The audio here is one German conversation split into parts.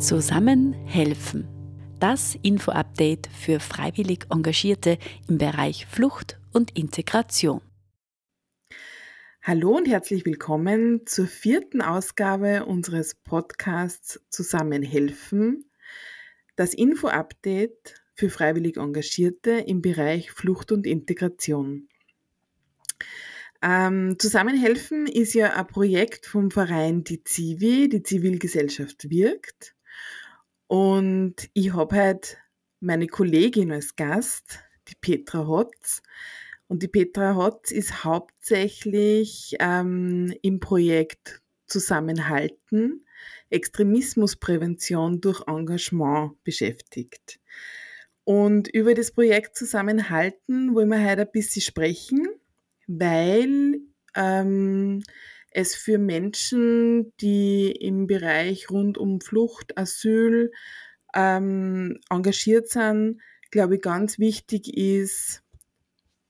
Zusammen helfen. Das Info-Update für freiwillig Engagierte im Bereich Flucht und Integration. Hallo und herzlich willkommen zur vierten Ausgabe unseres Podcasts Zusammen helfen. Das Info-Update für freiwillig Engagierte im Bereich Flucht und Integration. Ähm, Zusammenhelfen ist ja ein Projekt vom Verein Die Zivi, die Zivilgesellschaft wirkt. Und ich habe halt meine Kollegin als Gast, die Petra Hotz. Und die Petra Hotz ist hauptsächlich ähm, im Projekt Zusammenhalten, Extremismusprävention durch Engagement beschäftigt. Und über das Projekt Zusammenhalten wollen wir heute ein bisschen sprechen, weil ähm, es für Menschen, die im Bereich rund um Flucht, Asyl ähm, engagiert sind, glaube ich, ganz wichtig ist,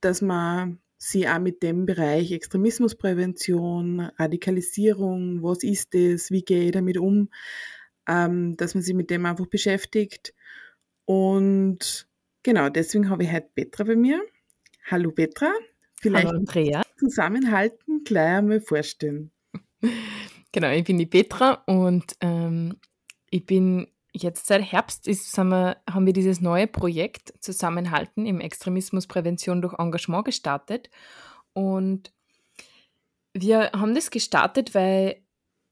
dass man sie auch mit dem Bereich Extremismusprävention, Radikalisierung, was ist das, wie gehe ich damit um, ähm, dass man sich mit dem einfach beschäftigt. Und genau, deswegen habe ich heute Petra bei mir. Hallo Petra. Vielleicht Hallo Andrea. Zusammenhalten gleich einmal vorstellen. Genau, ich bin die Petra und ähm, ich bin jetzt seit Herbst ist, wir, haben wir dieses neue Projekt Zusammenhalten im Extremismusprävention durch Engagement gestartet. Und wir haben das gestartet, weil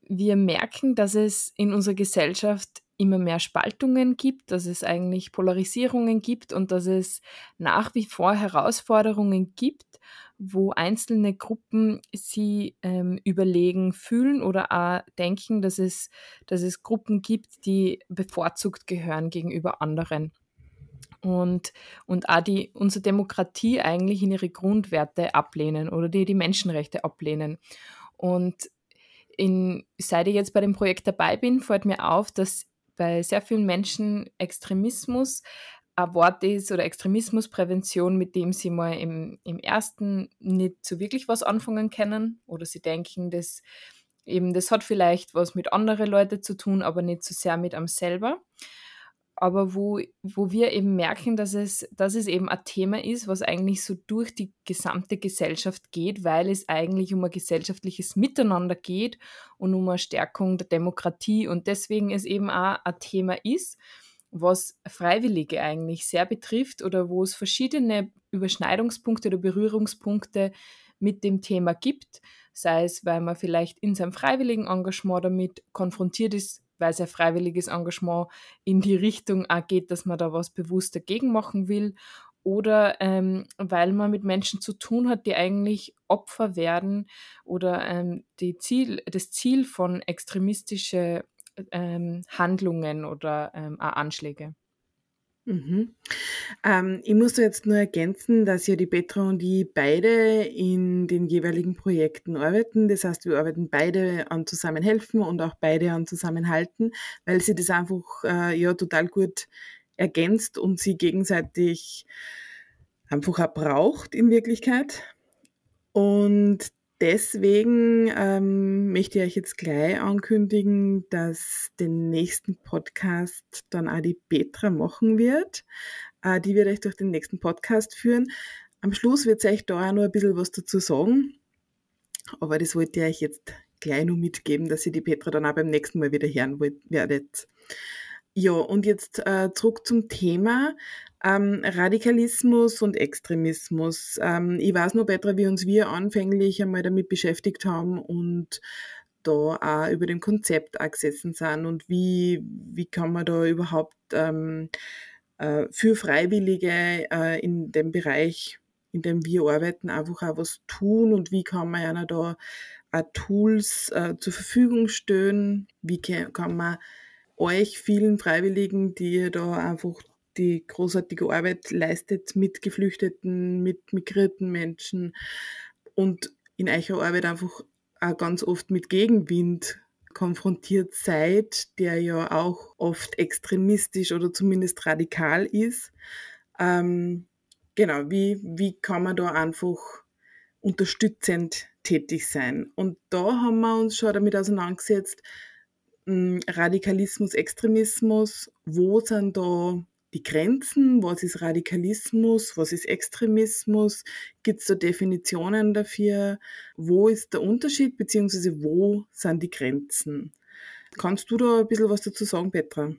wir merken, dass es in unserer Gesellschaft immer mehr Spaltungen gibt, dass es eigentlich Polarisierungen gibt und dass es nach wie vor Herausforderungen gibt, wo einzelne Gruppen sie ähm, überlegen fühlen oder auch denken, dass es, dass es Gruppen gibt, die bevorzugt gehören gegenüber anderen. Und, und auch die unsere Demokratie eigentlich in ihre Grundwerte ablehnen oder die die Menschenrechte ablehnen. Und in, seit ich jetzt bei dem Projekt dabei bin, fällt mir auf, dass bei sehr vielen Menschen Extremismus ein Wort ist oder Extremismusprävention, mit dem sie mal im, im ersten nicht so wirklich was anfangen können oder sie denken, dass eben das hat vielleicht was mit anderen Leuten zu tun, aber nicht so sehr mit einem selber. Aber wo, wo wir eben merken, dass es, dass es eben ein Thema ist, was eigentlich so durch die gesamte Gesellschaft geht, weil es eigentlich um ein gesellschaftliches Miteinander geht und um eine Stärkung der Demokratie und deswegen es eben auch ein Thema ist, was Freiwillige eigentlich sehr betrifft oder wo es verschiedene Überschneidungspunkte oder Berührungspunkte mit dem Thema gibt, sei es, weil man vielleicht in seinem freiwilligen Engagement damit konfrontiert ist, weil sein freiwilliges Engagement in die Richtung auch geht, dass man da was bewusst dagegen machen will. Oder ähm, weil man mit Menschen zu tun hat, die eigentlich Opfer werden oder ähm, Ziel, das Ziel von extremistischen ähm, Handlungen oder ähm, Anschläge. Mhm. Ähm, ich muss jetzt nur ergänzen, dass ja die Petra und ich beide in den jeweiligen Projekten arbeiten. Das heißt, wir arbeiten beide an Zusammenhelfen und auch beide an Zusammenhalten, weil sie das einfach äh, ja total gut ergänzt und sie gegenseitig einfach auch braucht in Wirklichkeit. Und Deswegen ähm, möchte ich euch jetzt gleich ankündigen, dass den nächsten Podcast dann auch die Petra machen wird. Äh, die wird euch durch den nächsten Podcast führen. Am Schluss wird sie euch da auch noch ein bisschen was dazu sagen. Aber das wollte ich euch jetzt gleich noch mitgeben, dass ihr die Petra dann auch beim nächsten Mal wieder hören werdet. Ja, und jetzt äh, zurück zum Thema. Ähm, Radikalismus und Extremismus. Ähm, ich weiß nur, Petra, wie uns wir anfänglich einmal damit beschäftigt haben und da auch über dem Konzept auch gesessen sind und wie, wie kann man da überhaupt ähm, äh, für Freiwillige äh, in dem Bereich, in dem wir arbeiten, einfach auch was tun und wie kann man ja da auch Tools äh, zur Verfügung stellen, wie kann man euch vielen Freiwilligen, die ihr da einfach die großartige Arbeit leistet mit Geflüchteten, mit migrierten Menschen und in eurer Arbeit einfach auch ganz oft mit Gegenwind konfrontiert seid, der ja auch oft extremistisch oder zumindest radikal ist. Ähm, genau, wie, wie kann man da einfach unterstützend tätig sein? Und da haben wir uns schon damit auseinandergesetzt, Radikalismus, Extremismus, wo sind da die Grenzen? Was ist Radikalismus? Was ist Extremismus? Gibt es da Definitionen dafür? Wo ist der Unterschied, beziehungsweise wo sind die Grenzen? Kannst du da ein bisschen was dazu sagen, Petra?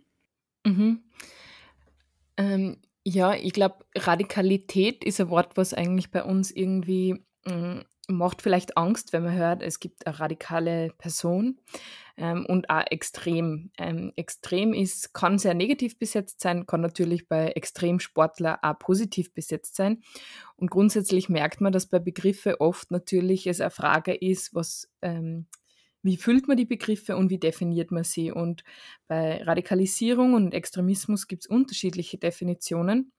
Mhm. Ähm, ja, ich glaube, Radikalität ist ein Wort, was eigentlich bei uns irgendwie mm, macht vielleicht Angst, wenn man hört, es gibt eine radikale Person ähm, und auch extrem. Ähm, extrem ist, kann sehr negativ besetzt sein, kann natürlich bei Extremsportler auch positiv besetzt sein. Und grundsätzlich merkt man, dass bei Begriffen oft natürlich es eine Frage ist, was, ähm, wie füllt man die Begriffe und wie definiert man sie. Und bei Radikalisierung und Extremismus gibt es unterschiedliche Definitionen.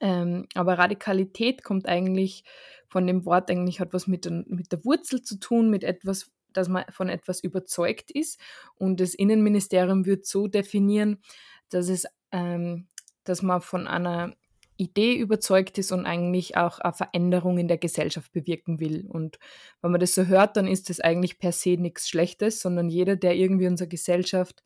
Ähm, aber Radikalität kommt eigentlich von dem Wort, eigentlich hat was mit, der, mit der Wurzel zu tun, mit etwas, dass man von etwas überzeugt ist. Und das Innenministerium wird so definieren, dass es, ähm, dass man von einer Idee überzeugt ist und eigentlich auch eine Veränderung in der Gesellschaft bewirken will. Und wenn man das so hört, dann ist das eigentlich per se nichts Schlechtes, sondern jeder, der irgendwie unsere Gesellschaft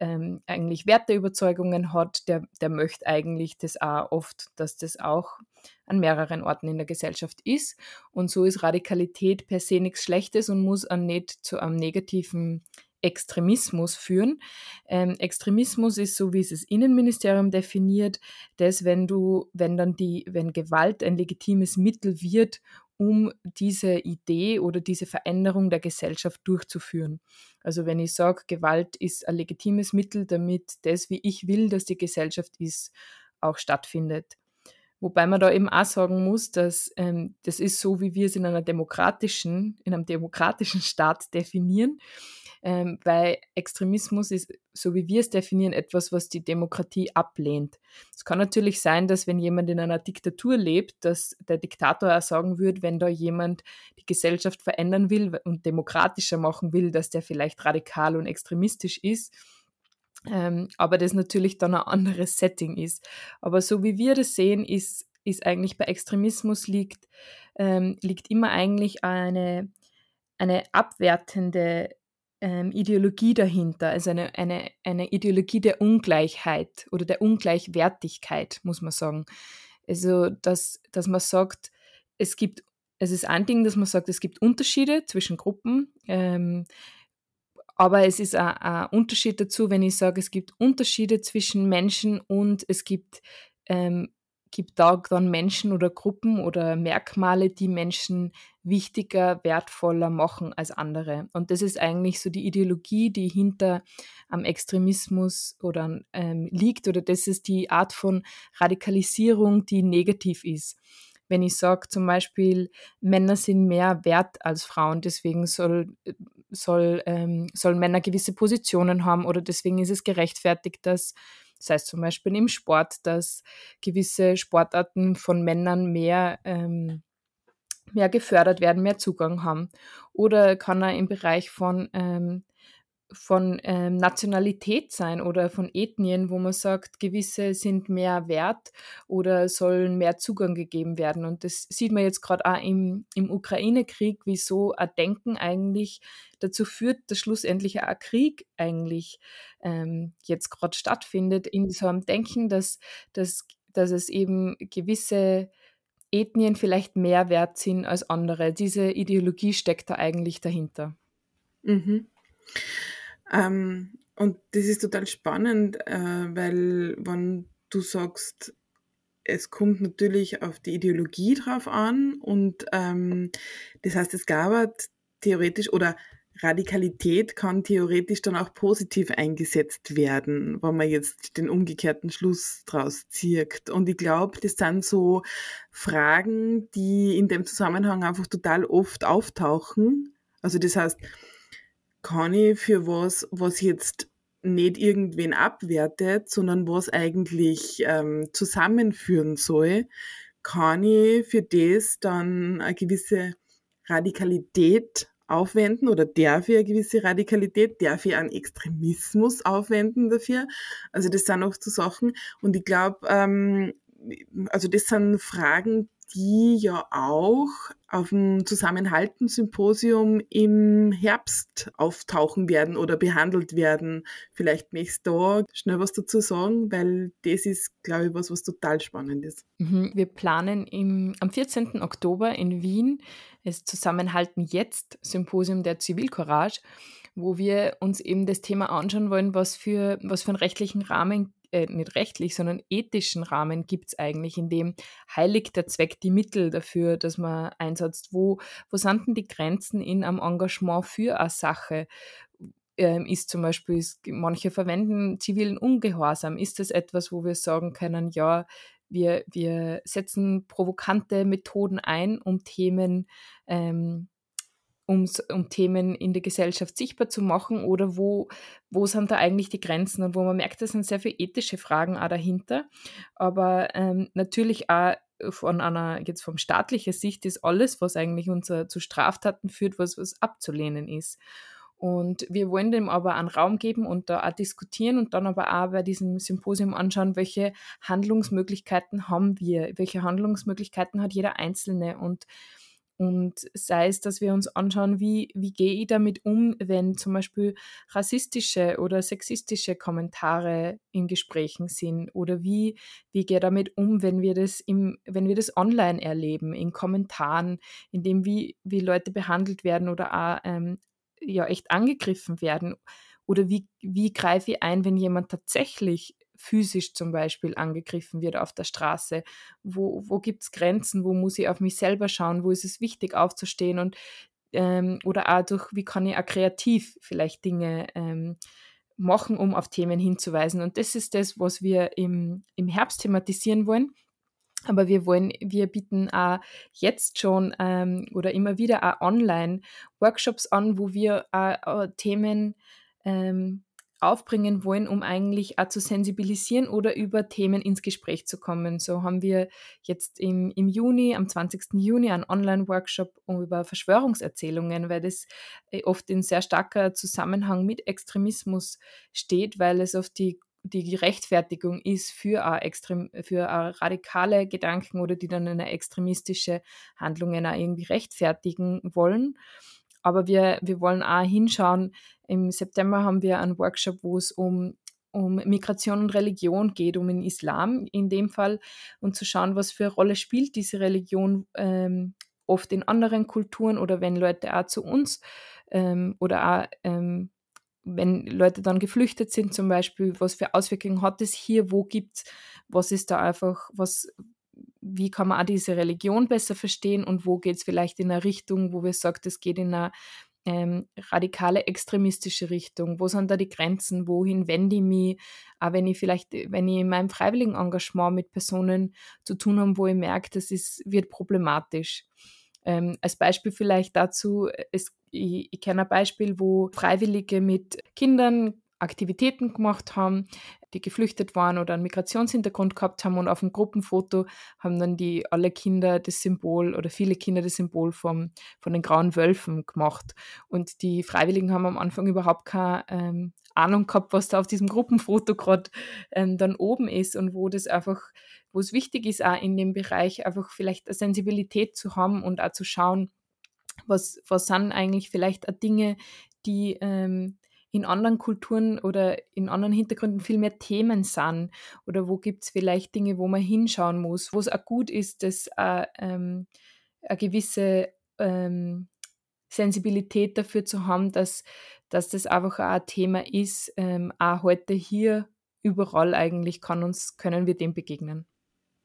ähm, eigentlich Werteüberzeugungen hat, der, der möchte eigentlich das auch oft, dass das auch an mehreren Orten in der Gesellschaft ist. Und so ist Radikalität per se nichts Schlechtes und muss auch nicht zu einem negativen Extremismus führen. Ähm, Extremismus ist so, wie es das Innenministerium definiert, dass wenn du, wenn dann die, wenn Gewalt ein legitimes Mittel wird, um diese Idee oder diese Veränderung der Gesellschaft durchzuführen. Also wenn ich sage, Gewalt ist ein legitimes Mittel, damit das, wie ich will, dass die Gesellschaft ist, auch stattfindet. Wobei man da eben auch sagen muss, dass ähm, das ist so, wie wir es in einer demokratischen, in einem demokratischen Staat definieren ähm, weil Extremismus ist, so wie wir es definieren, etwas, was die Demokratie ablehnt. Es kann natürlich sein, dass wenn jemand in einer Diktatur lebt, dass der Diktator auch sagen würde, wenn da jemand die Gesellschaft verändern will und demokratischer machen will, dass der vielleicht radikal und extremistisch ist. Ähm, aber das natürlich dann ein anderes Setting ist. Aber so wie wir das sehen, ist, ist eigentlich bei Extremismus liegt, ähm, liegt immer eigentlich eine, eine abwertende ähm, Ideologie dahinter, also eine, eine, eine Ideologie der Ungleichheit oder der Ungleichwertigkeit, muss man sagen. Also, dass, dass man sagt, es gibt, es ist ein Ding, dass man sagt, es gibt Unterschiede zwischen Gruppen, ähm, aber es ist ein, Unterschied dazu, wenn ich sage, es gibt Unterschiede zwischen Menschen und es gibt ähm, gibt da dann Menschen oder Gruppen oder Merkmale, die Menschen wichtiger, wertvoller machen als andere. Und das ist eigentlich so die Ideologie, die hinter am Extremismus oder ähm, liegt, oder das ist die Art von Radikalisierung, die negativ ist. Wenn ich sage zum Beispiel, Männer sind mehr wert als Frauen, deswegen soll, soll, ähm, sollen Männer gewisse Positionen haben oder deswegen ist es gerechtfertigt, dass das heißt zum Beispiel im Sport, dass gewisse Sportarten von Männern mehr, ähm, mehr gefördert werden, mehr Zugang haben. Oder kann er im Bereich von ähm, von ähm, Nationalität sein oder von Ethnien, wo man sagt, gewisse sind mehr wert oder sollen mehr Zugang gegeben werden. Und das sieht man jetzt gerade auch im, im Ukraine-Krieg, wie so ein Denken eigentlich dazu führt, dass schlussendlich ein Krieg eigentlich ähm, jetzt gerade stattfindet, in so einem Denken, dass, dass, dass es eben gewisse Ethnien vielleicht mehr wert sind als andere. Diese Ideologie steckt da eigentlich dahinter. Mhm. Ähm, und das ist total spannend, äh, weil wenn du sagst, es kommt natürlich auf die Ideologie drauf an und ähm, das heißt, es gab theoretisch oder Radikalität kann theoretisch dann auch positiv eingesetzt werden, wenn man jetzt den umgekehrten Schluss draus zieht. Und ich glaube, das sind so Fragen, die in dem Zusammenhang einfach total oft auftauchen. Also das heißt, kann ich für was, was jetzt nicht irgendwen abwertet, sondern was eigentlich ähm, zusammenführen soll, kann ich für das dann eine gewisse Radikalität aufwenden oder darf ich eine gewisse Radikalität, darf ich einen Extremismus aufwenden dafür. Also das sind auch so Sachen und ich glaube, ähm, also das sind Fragen, die ja auch auf dem Zusammenhalten-Symposium im Herbst auftauchen werden oder behandelt werden. Vielleicht möchtest du da schnell was dazu sagen, weil das ist, glaube ich, was, was total spannend ist. Mhm. Wir planen im, am 14. Oktober in Wien das Zusammenhalten jetzt Symposium der Zivilcourage, wo wir uns eben das Thema anschauen wollen, was für, was für einen rechtlichen Rahmen äh, nicht rechtlich, sondern ethischen Rahmen gibt es eigentlich, in dem heiligt der Zweck die Mittel dafür, dass man einsetzt. Wo, wo sind denn die Grenzen in einem Engagement für eine Sache? Ähm, ist zum Beispiel, manche verwenden zivilen Ungehorsam. Ist das etwas, wo wir sagen können, ja, wir, wir setzen provokante Methoden ein, um Themen ähm, um's, um Themen in der Gesellschaft sichtbar zu machen oder wo, wo sind da eigentlich die Grenzen und wo man merkt, da sind sehr viele ethische Fragen auch dahinter, aber ähm, natürlich auch von einer, jetzt vom staatlicher Sicht ist alles, was eigentlich unser zu Straftaten führt, was, was abzulehnen ist. Und wir wollen dem aber einen Raum geben und da auch diskutieren und dann aber auch bei diesem Symposium anschauen, welche Handlungsmöglichkeiten haben wir, welche Handlungsmöglichkeiten hat jeder Einzelne und und sei es, dass wir uns anschauen, wie, wie gehe ich damit um, wenn zum Beispiel rassistische oder sexistische Kommentare in Gesprächen sind oder wie, wie gehe ich damit um, wenn wir das im, wenn wir das online erleben, in Kommentaren, in dem wie, wie Leute behandelt werden oder auch ähm, ja echt angegriffen werden. Oder wie, wie greife ich ein, wenn jemand tatsächlich physisch zum Beispiel angegriffen wird auf der Straße? Wo, wo gibt es Grenzen? Wo muss ich auf mich selber schauen? Wo ist es wichtig aufzustehen? Und, ähm, oder auch durch, wie kann ich auch kreativ vielleicht Dinge ähm, machen, um auf Themen hinzuweisen? Und das ist das, was wir im, im Herbst thematisieren wollen. Aber wir wollen, wir bieten auch jetzt schon ähm, oder immer wieder auch online Workshops an, wo wir auch, äh, Themen ähm, aufbringen wollen, um eigentlich auch zu sensibilisieren oder über Themen ins Gespräch zu kommen. So haben wir jetzt im, im Juni, am 20. Juni, einen Online-Workshop über Verschwörungserzählungen, weil das äh, oft in sehr starker Zusammenhang mit Extremismus steht, weil es oft die die Rechtfertigung ist für, a extrem, für a radikale Gedanken oder die dann eine extremistische Handlungen auch irgendwie rechtfertigen wollen. Aber wir, wir wollen auch hinschauen, im September haben wir einen Workshop, wo es um, um Migration und Religion geht, um den Islam in dem Fall. Und zu schauen, was für eine Rolle spielt diese Religion ähm, oft in anderen Kulturen oder wenn Leute auch zu uns ähm, oder auch ähm, wenn Leute dann geflüchtet sind zum Beispiel, was für Auswirkungen hat es hier, wo gibt es, was ist da einfach, was, wie kann man auch diese Religion besser verstehen und wo geht es vielleicht in eine Richtung, wo wir sagen, es geht in eine ähm, radikale extremistische Richtung? Wo sind da die Grenzen? Wohin wende ich mich? Auch wenn ich vielleicht, wenn ich in meinem freiwilligen Engagement mit Personen zu tun habe, wo ich merke, das ist, wird problematisch. Ähm, als Beispiel vielleicht dazu, es, ich, ich kenne ein Beispiel, wo Freiwillige mit Kindern Aktivitäten gemacht haben, die geflüchtet waren oder einen Migrationshintergrund gehabt haben und auf dem Gruppenfoto haben dann die alle Kinder das Symbol oder viele Kinder das Symbol vom, von den grauen Wölfen gemacht. Und die Freiwilligen haben am Anfang überhaupt keine ähm, Ahnung gehabt, was da auf diesem Gruppenfoto gerade ähm, dann oben ist und wo das einfach, wo es wichtig ist, auch in dem Bereich einfach vielleicht eine Sensibilität zu haben und auch zu schauen, was, was sind eigentlich vielleicht auch Dinge, die ähm, in anderen Kulturen oder in anderen Hintergründen viel mehr Themen sind oder wo gibt es vielleicht Dinge, wo man hinschauen muss, wo es auch gut ist, dass äh, ähm, eine gewisse ähm, Sensibilität dafür zu haben, dass, dass das einfach auch ein Thema ist, ähm, auch heute hier überall eigentlich kann uns, können wir dem begegnen.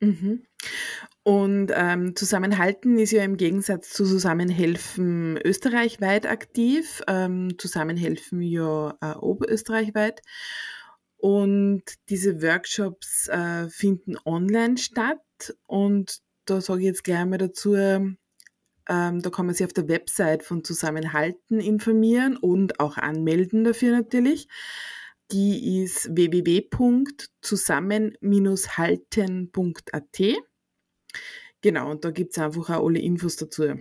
Mhm. Und ähm, Zusammenhalten ist ja im Gegensatz zu Zusammenhelfen österreichweit aktiv, ähm, Zusammenhelfen ja äh, oberösterreichweit. Und diese Workshops äh, finden online statt. Und da sage ich jetzt gleich mal dazu, ähm, da kann man sich auf der Website von Zusammenhalten informieren und auch anmelden dafür natürlich. Die ist www.zusammen-halten.at. Genau, und da gibt es einfach auch alle Infos dazu.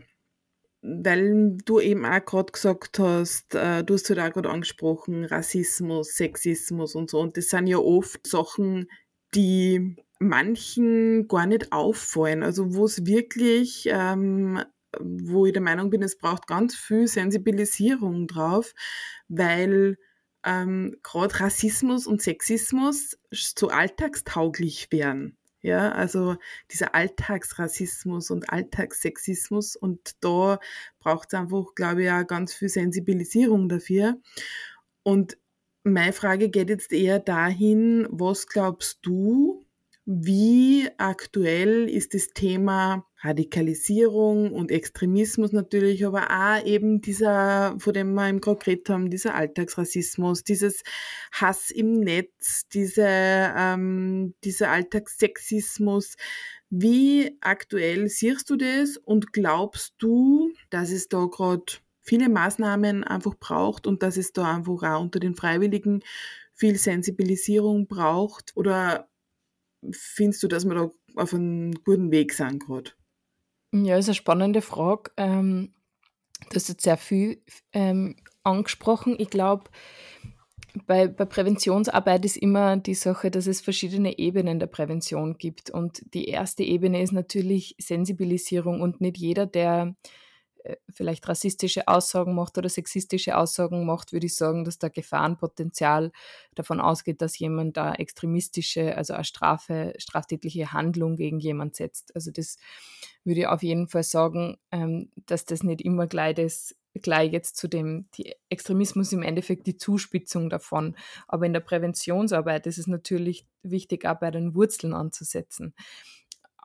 Weil du eben auch gerade gesagt hast, äh, du hast halt auch gerade angesprochen, Rassismus, Sexismus und so. Und das sind ja oft Sachen, die manchen gar nicht auffallen. Also wo es wirklich, ähm, wo ich der Meinung bin, es braucht ganz viel Sensibilisierung drauf, weil ähm, gerade Rassismus und Sexismus so alltagstauglich werden. Ja, also dieser Alltagsrassismus und Alltagssexismus und da braucht es einfach, glaube ich, auch ganz viel Sensibilisierung dafür. Und meine Frage geht jetzt eher dahin, was glaubst du, wie aktuell ist das Thema Radikalisierung und Extremismus natürlich, aber auch eben dieser, von dem wir im Konkret haben, dieser Alltagsrassismus, dieses Hass im Netz, diese, ähm, dieser Alltagssexismus. Wie aktuell siehst du das und glaubst du, dass es da gerade viele Maßnahmen einfach braucht und dass es da einfach auch unter den Freiwilligen viel Sensibilisierung braucht? Oder findest du, dass wir da auf einem guten Weg sind gerade? Ja, ist eine spannende Frage. Ähm, du hast jetzt sehr viel ähm, angesprochen. Ich glaube, bei, bei Präventionsarbeit ist immer die Sache, dass es verschiedene Ebenen der Prävention gibt. Und die erste Ebene ist natürlich Sensibilisierung und nicht jeder, der vielleicht rassistische Aussagen macht oder sexistische Aussagen macht, würde ich sagen, dass da Gefahrenpotenzial davon ausgeht, dass jemand da extremistische, also eine Strafe, straftätliche Handlung gegen jemand setzt. Also das würde ich auf jeden Fall sagen, ähm, dass das nicht immer gleich das gleich jetzt zu dem die Extremismus im Endeffekt die Zuspitzung davon. Aber in der Präventionsarbeit ist es natürlich wichtig, auch bei den Wurzeln anzusetzen.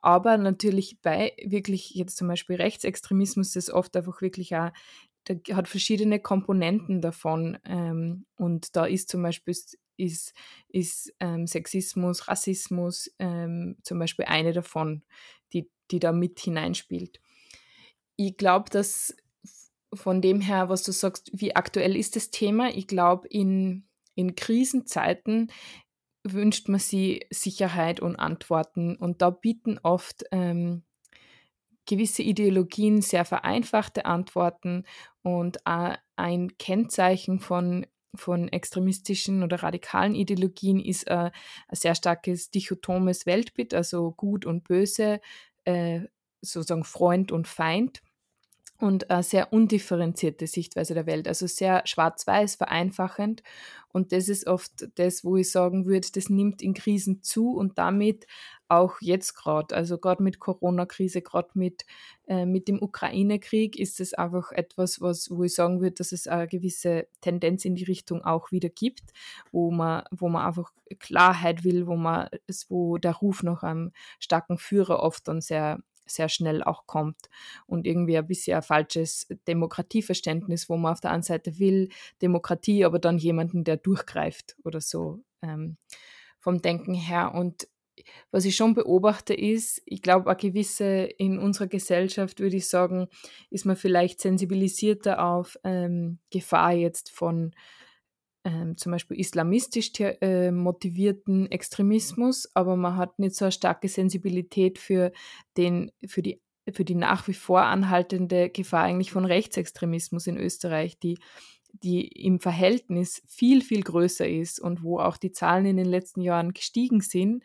Aber natürlich bei wirklich jetzt zum Beispiel Rechtsextremismus ist oft einfach wirklich auch, der hat verschiedene Komponenten davon. Ähm, und da ist zum Beispiel ist, ist ähm, Sexismus, Rassismus ähm, zum Beispiel eine davon, die, die da mit hineinspielt. Ich glaube, dass von dem her, was du sagst, wie aktuell ist das Thema? Ich glaube, in, in Krisenzeiten wünscht man sich Sicherheit und Antworten. Und da bieten oft ähm, gewisse Ideologien sehr vereinfachte Antworten und ein Kennzeichen von, von extremistischen oder radikalen Ideologien ist äh, ein sehr starkes dichotomes Weltbild, also gut und böse, äh, sozusagen Freund und Feind und eine sehr undifferenzierte Sichtweise der Welt, also sehr schwarz-weiß, vereinfachend. Und das ist oft das, wo ich sagen würde, das nimmt in Krisen zu und damit auch jetzt gerade, also gerade mit Corona-Krise, gerade mit, äh, mit dem Ukraine-Krieg ist es einfach etwas, was, wo ich sagen würde, dass es eine gewisse Tendenz in die Richtung auch wieder gibt, wo man, wo man einfach Klarheit will, wo man, wo der Ruf nach einem starken Führer oft dann sehr sehr schnell auch kommt und irgendwie ein bisschen ein falsches Demokratieverständnis, wo man auf der einen Seite will Demokratie, aber dann jemanden, der durchgreift oder so ähm, vom Denken her. Und was ich schon beobachte ist, ich glaube, eine gewisse, in unserer Gesellschaft würde ich sagen, ist man vielleicht sensibilisierter auf ähm, Gefahr jetzt von ähm, zum Beispiel islamistisch äh, motivierten Extremismus, aber man hat nicht so eine starke Sensibilität für, den, für, die, für die nach wie vor anhaltende Gefahr eigentlich von Rechtsextremismus in Österreich, die, die im Verhältnis viel, viel größer ist und wo auch die Zahlen in den letzten Jahren gestiegen sind.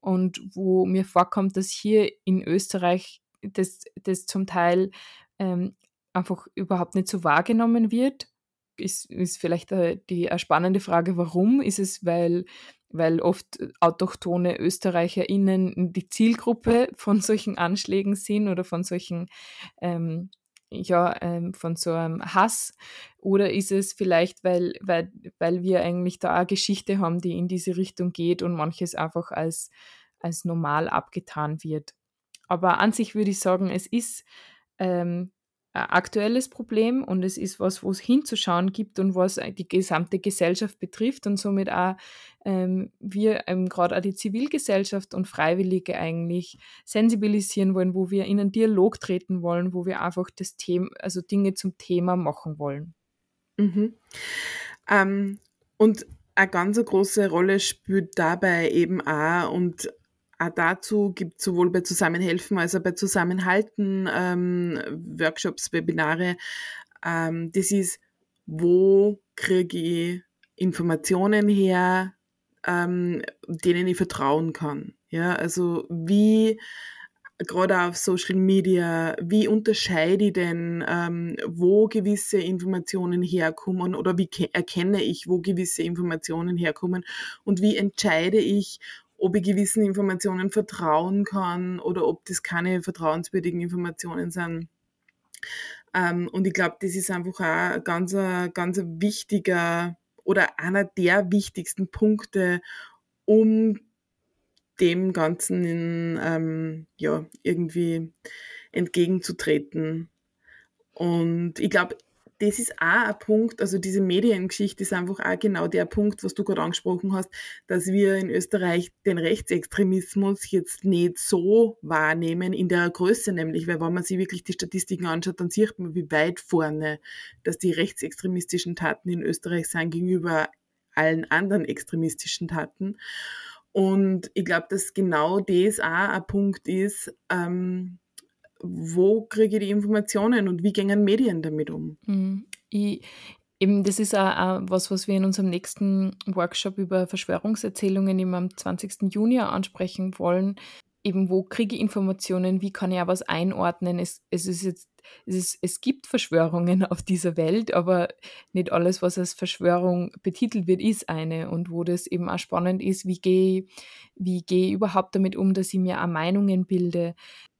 Und wo mir vorkommt, dass hier in Österreich das, das zum Teil ähm, einfach überhaupt nicht so wahrgenommen wird ist, ist vielleicht äh, die eine spannende Frage, warum? Ist es, weil, weil oft autochtone ÖsterreicherInnen die Zielgruppe von solchen Anschlägen sind oder von solchen ähm, ja, ähm, von so einem Hass? Oder ist es vielleicht, weil, weil, weil wir eigentlich da eine Geschichte haben, die in diese Richtung geht und manches einfach als, als normal abgetan wird? Aber an sich würde ich sagen, es ist ähm, aktuelles Problem und es ist was, wo es hinzuschauen gibt und was die gesamte Gesellschaft betrifft und somit auch ähm, wir ähm, gerade auch die Zivilgesellschaft und Freiwillige eigentlich sensibilisieren wollen, wo wir in einen Dialog treten wollen, wo wir einfach das Thema, also Dinge zum Thema machen wollen. Mhm. Ähm, und eine ganz große Rolle spielt dabei eben auch und dazu gibt es sowohl bei Zusammenhelfen als auch bei Zusammenhalten ähm, Workshops, Webinare. Ähm, das ist, wo kriege ich Informationen her, ähm, denen ich vertrauen kann. Ja, also wie gerade auf Social Media, wie unterscheide ich denn, ähm, wo gewisse Informationen herkommen oder wie erkenne ich, wo gewisse Informationen herkommen und wie entscheide ich, ob ich gewissen Informationen vertrauen kann oder ob das keine vertrauenswürdigen Informationen sind. Ähm, und ich glaube, das ist einfach auch ein ganz, ganz wichtiger oder einer der wichtigsten Punkte, um dem Ganzen in, ähm, ja, irgendwie entgegenzutreten. Und ich glaube, das ist auch ein Punkt, also diese Mediengeschichte ist einfach auch genau der Punkt, was du gerade angesprochen hast, dass wir in Österreich den Rechtsextremismus jetzt nicht so wahrnehmen in der Größe nämlich, weil wenn man sich wirklich die Statistiken anschaut, dann sieht man, wie weit vorne, dass die rechtsextremistischen Taten in Österreich sind gegenüber allen anderen extremistischen Taten. Und ich glaube, dass genau das auch ein Punkt ist, ähm, wo kriege ich die Informationen und wie gehen Medien damit um? Mhm. Ich, eben, das ist auch, was, was wir in unserem nächsten Workshop über Verschwörungserzählungen eben am 20. Juni ansprechen wollen. Eben, wo kriege ich Informationen, wie kann ich auch was einordnen? Es, es ist jetzt es, ist, es gibt Verschwörungen auf dieser Welt, aber nicht alles, was als Verschwörung betitelt wird, ist eine. Und wo das eben auch spannend ist, wie gehe wie geh ich überhaupt damit um, dass ich mir auch Meinungen bilde?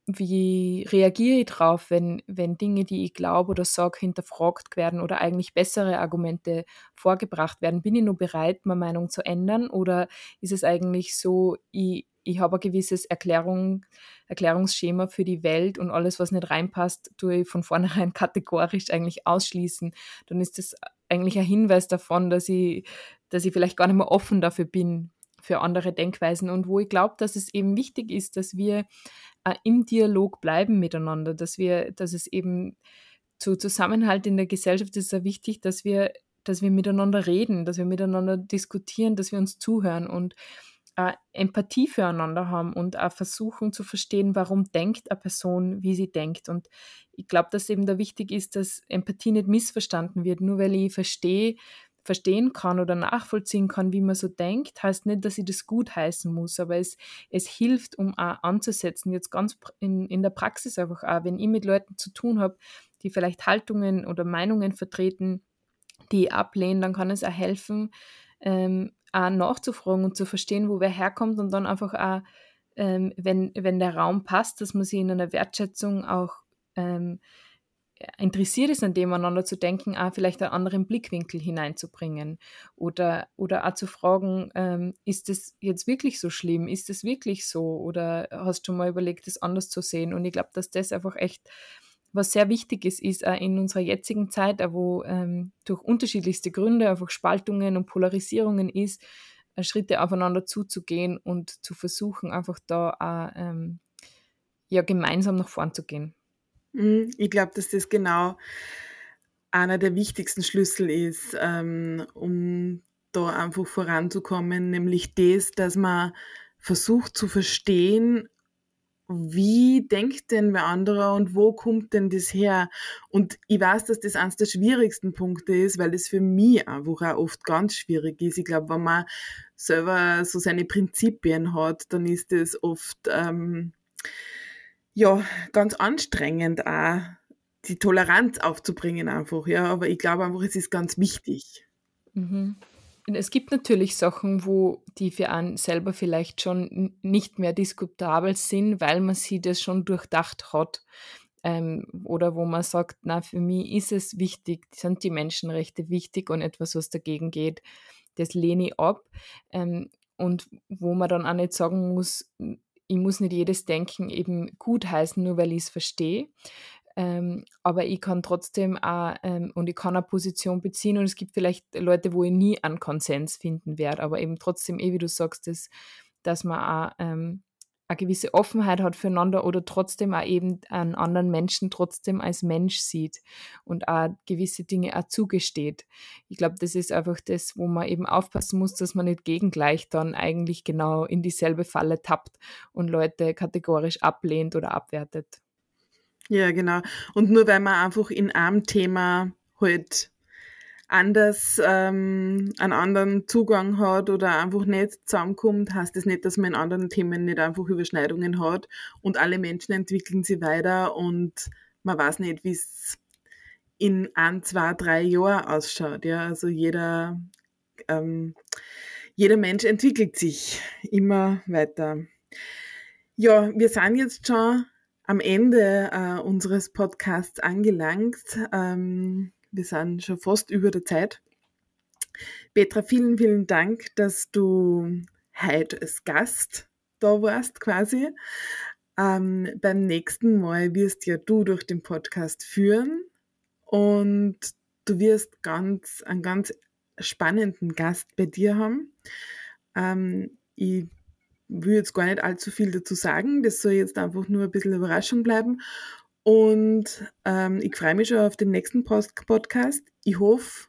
Wie reagiere ich darauf, wenn, wenn Dinge, die ich glaube oder sage, hinterfragt werden oder eigentlich bessere Argumente vorgebracht werden? Bin ich nur bereit, meine Meinung zu ändern? Oder ist es eigentlich so, ich, ich habe ein gewisses Erklärung, Erklärungsschema für die Welt und alles, was nicht reinpasst, tue ich von vornherein kategorisch eigentlich ausschließen. Dann ist das eigentlich ein Hinweis davon, dass ich, dass ich vielleicht gar nicht mehr offen dafür bin, für andere Denkweisen und wo ich glaube, dass es eben wichtig ist, dass wir äh, im Dialog bleiben miteinander, dass wir, dass es eben zu Zusammenhalt in der Gesellschaft ist sehr wichtig, dass wir, dass wir miteinander reden, dass wir miteinander diskutieren, dass wir uns zuhören und äh, Empathie füreinander haben und auch versuchen zu verstehen, warum denkt eine Person, wie sie denkt. Und ich glaube, dass eben da wichtig ist, dass Empathie nicht missverstanden wird. Nur weil ich verstehe, verstehen kann oder nachvollziehen kann, wie man so denkt, heißt nicht, dass ich das gut heißen muss, aber es, es hilft, um auch anzusetzen, jetzt ganz in, in der Praxis einfach auch, wenn ich mit Leuten zu tun habe, die vielleicht Haltungen oder Meinungen vertreten, die ich ablehne, dann kann es auch helfen, ähm, auch nachzufragen und zu verstehen, wo wer herkommt und dann einfach auch, ähm, wenn, wenn der Raum passt, dass man sich in einer Wertschätzung auch ähm, interessiert ist, an dem einander zu denken, auch vielleicht einen anderen Blickwinkel hineinzubringen oder, oder auch zu fragen, ähm, ist das jetzt wirklich so schlimm? Ist das wirklich so? Oder hast du mal überlegt, das anders zu sehen? Und ich glaube, dass das einfach echt was sehr wichtig ist, ist auch in unserer jetzigen Zeit, wo ähm, durch unterschiedlichste Gründe einfach Spaltungen und Polarisierungen ist, äh, Schritte aufeinander zuzugehen und zu versuchen, einfach da auch ähm, ja, gemeinsam nach vorn zu gehen. Mhm, ich glaube, dass das genau einer der wichtigsten Schlüssel ist, ähm, um da einfach voranzukommen, nämlich das, dass man versucht zu verstehen, wie denkt denn wer anderer und wo kommt denn das her? Und ich weiß, dass das eines der schwierigsten Punkte ist, weil das für mich einfach auch oft ganz schwierig ist. Ich glaube, wenn man selber so seine Prinzipien hat, dann ist das oft ähm, ja ganz anstrengend auch, die Toleranz aufzubringen einfach. Ja, aber ich glaube einfach, es ist ganz wichtig. Mhm. Es gibt natürlich Sachen, wo die für einen selber vielleicht schon nicht mehr diskutabel sind, weil man sie das schon durchdacht hat. Ähm, oder wo man sagt, na, für mich ist es wichtig, sind die Menschenrechte wichtig und etwas, was dagegen geht, das lehne ich ab. Ähm, und wo man dann auch nicht sagen muss, ich muss nicht jedes Denken eben gut heißen, nur weil ich es verstehe, ähm, aber ich kann trotzdem auch, ähm, und ich kann eine Position beziehen und es gibt vielleicht Leute, wo ich nie einen Konsens finden werde, aber eben trotzdem, eh wie du sagst, dass, dass man auch ähm, eine gewisse Offenheit hat füreinander oder trotzdem auch eben einen anderen Menschen trotzdem als Mensch sieht und auch gewisse Dinge auch zugesteht. Ich glaube, das ist einfach das, wo man eben aufpassen muss, dass man nicht gegengleich dann eigentlich genau in dieselbe Falle tappt und Leute kategorisch ablehnt oder abwertet. Ja, genau. Und nur weil man einfach in einem Thema halt anders ähm, einen anderen Zugang hat oder einfach nicht zusammenkommt, heißt das nicht, dass man in anderen Themen nicht einfach Überschneidungen hat und alle Menschen entwickeln sich weiter und man weiß nicht, wie es in ein, zwei, drei Jahren ausschaut. Ja? Also jeder, ähm, jeder Mensch entwickelt sich immer weiter. Ja, wir sind jetzt schon am Ende äh, unseres Podcasts angelangt. Ähm, wir sind schon fast über der Zeit. Petra, vielen, vielen Dank, dass du heute als Gast da warst quasi. Ähm, beim nächsten Mal wirst ja du durch den Podcast führen und du wirst ganz, einen ganz spannenden Gast bei dir haben. Ähm, ich will jetzt gar nicht allzu viel dazu sagen. Das soll jetzt einfach nur ein bisschen Überraschung bleiben. Und ähm, ich freue mich schon auf den nächsten Post Podcast. Ich hoffe,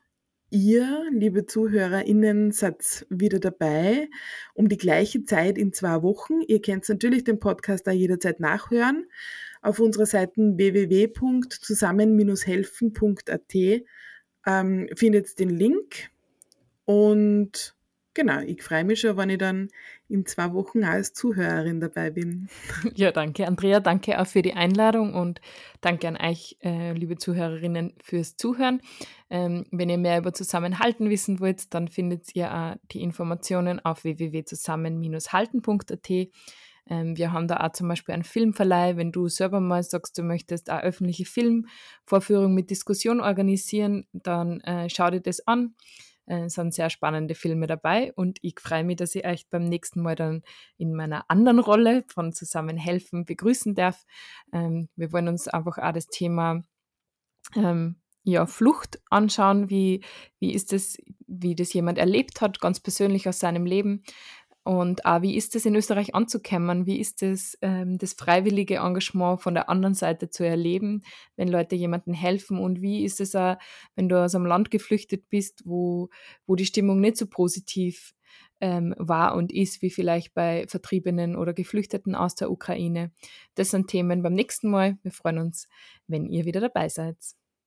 ihr, liebe ZuhörerInnen, seid wieder dabei um die gleiche Zeit in zwei Wochen. Ihr könnt natürlich den Podcast da jederzeit nachhören auf unserer Seite www.zusammen-helfen.at ähm, findet den Link und Genau, ich freue mich schon, wenn ich dann in zwei Wochen als Zuhörerin dabei bin. Ja, danke, Andrea. Danke auch für die Einladung und danke an euch, äh, liebe Zuhörerinnen, fürs Zuhören. Ähm, wenn ihr mehr über Zusammenhalten wissen wollt, dann findet ihr auch die Informationen auf www.zusammen-halten.at. Ähm, wir haben da auch zum Beispiel einen Filmverleih. Wenn du selber mal sagst, du möchtest eine öffentliche Filmvorführung mit Diskussion organisieren, dann äh, schau dir das an. Äh, sind sehr spannende Filme dabei und ich freue mich, dass ich euch beim nächsten Mal dann in meiner anderen Rolle von Zusammenhelfen begrüßen darf. Ähm, wir wollen uns einfach auch das Thema ähm, ja, Flucht anschauen, wie, wie ist es, wie das jemand erlebt hat, ganz persönlich aus seinem Leben und auch, wie ist es in Österreich anzukommen? Wie ist es, ähm, das freiwillige Engagement von der anderen Seite zu erleben, wenn Leute jemandem helfen? Und wie ist es auch, wenn du aus einem Land geflüchtet bist, wo, wo die Stimmung nicht so positiv ähm, war und ist, wie vielleicht bei Vertriebenen oder Geflüchteten aus der Ukraine? Das sind Themen beim nächsten Mal. Wir freuen uns, wenn ihr wieder dabei seid.